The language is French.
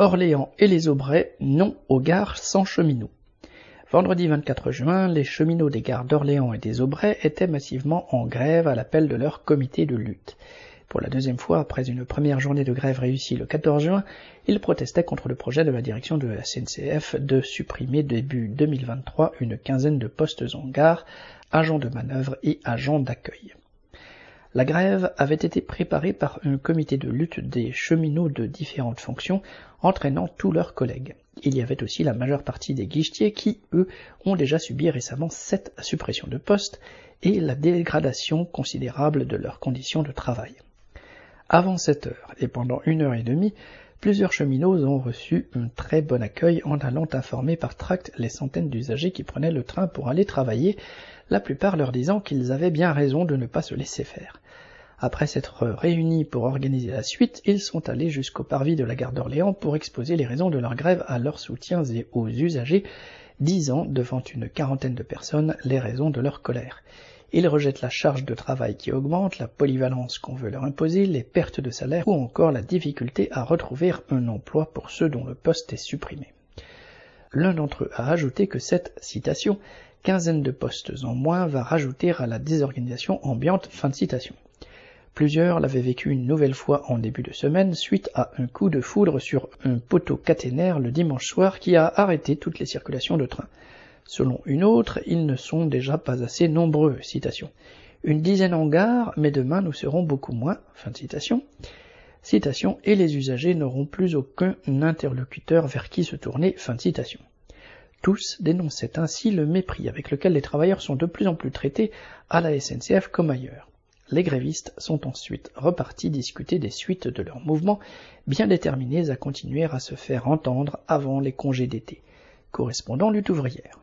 Orléans et les Aubrais, non aux gares sans cheminots. Vendredi 24 juin, les cheminots des gares d'Orléans et des Aubrais étaient massivement en grève à l'appel de leur comité de lutte. Pour la deuxième fois, après une première journée de grève réussie le 14 juin, ils protestaient contre le projet de la direction de la SNCF de supprimer début 2023 une quinzaine de postes en gare, agents de manœuvre et agents d'accueil. La grève avait été préparée par un comité de lutte des cheminots de différentes fonctions, entraînant tous leurs collègues. Il y avait aussi la majeure partie des guichetiers qui, eux, ont déjà subi récemment sept suppressions de postes et la dégradation considérable de leurs conditions de travail. Avant cette heure et pendant une heure et demie, plusieurs cheminots ont reçu un très bon accueil en allant informer par tract les centaines d'usagers qui prenaient le train pour aller travailler, la plupart leur disant qu'ils avaient bien raison de ne pas se laisser faire. Après s'être réunis pour organiser la suite, ils sont allés jusqu'au parvis de la gare d'Orléans pour exposer les raisons de leur grève à leurs soutiens et aux usagers, disant devant une quarantaine de personnes les raisons de leur colère. Ils rejettent la charge de travail qui augmente, la polyvalence qu'on veut leur imposer, les pertes de salaire ou encore la difficulté à retrouver un emploi pour ceux dont le poste est supprimé. L'un d'entre eux a ajouté que cette citation quinzaine de postes en moins va rajouter à la désorganisation ambiante. Fin de citation. Plusieurs l'avaient vécu une nouvelle fois en début de semaine suite à un coup de foudre sur un poteau caténaire le dimanche soir qui a arrêté toutes les circulations de train. Selon une autre, ils ne sont déjà pas assez nombreux. Citation. Une dizaine en gare, mais demain nous serons beaucoup moins. Fin de citation. Citation. Et les usagers n'auront plus aucun interlocuteur vers qui se tourner. Fin de citation. Tous dénonçaient ainsi le mépris avec lequel les travailleurs sont de plus en plus traités à la SNCF comme ailleurs. Les grévistes sont ensuite repartis discuter des suites de leur mouvement, bien déterminés à continuer à se faire entendre avant les congés d'été. Correspondant lutte ouvrière.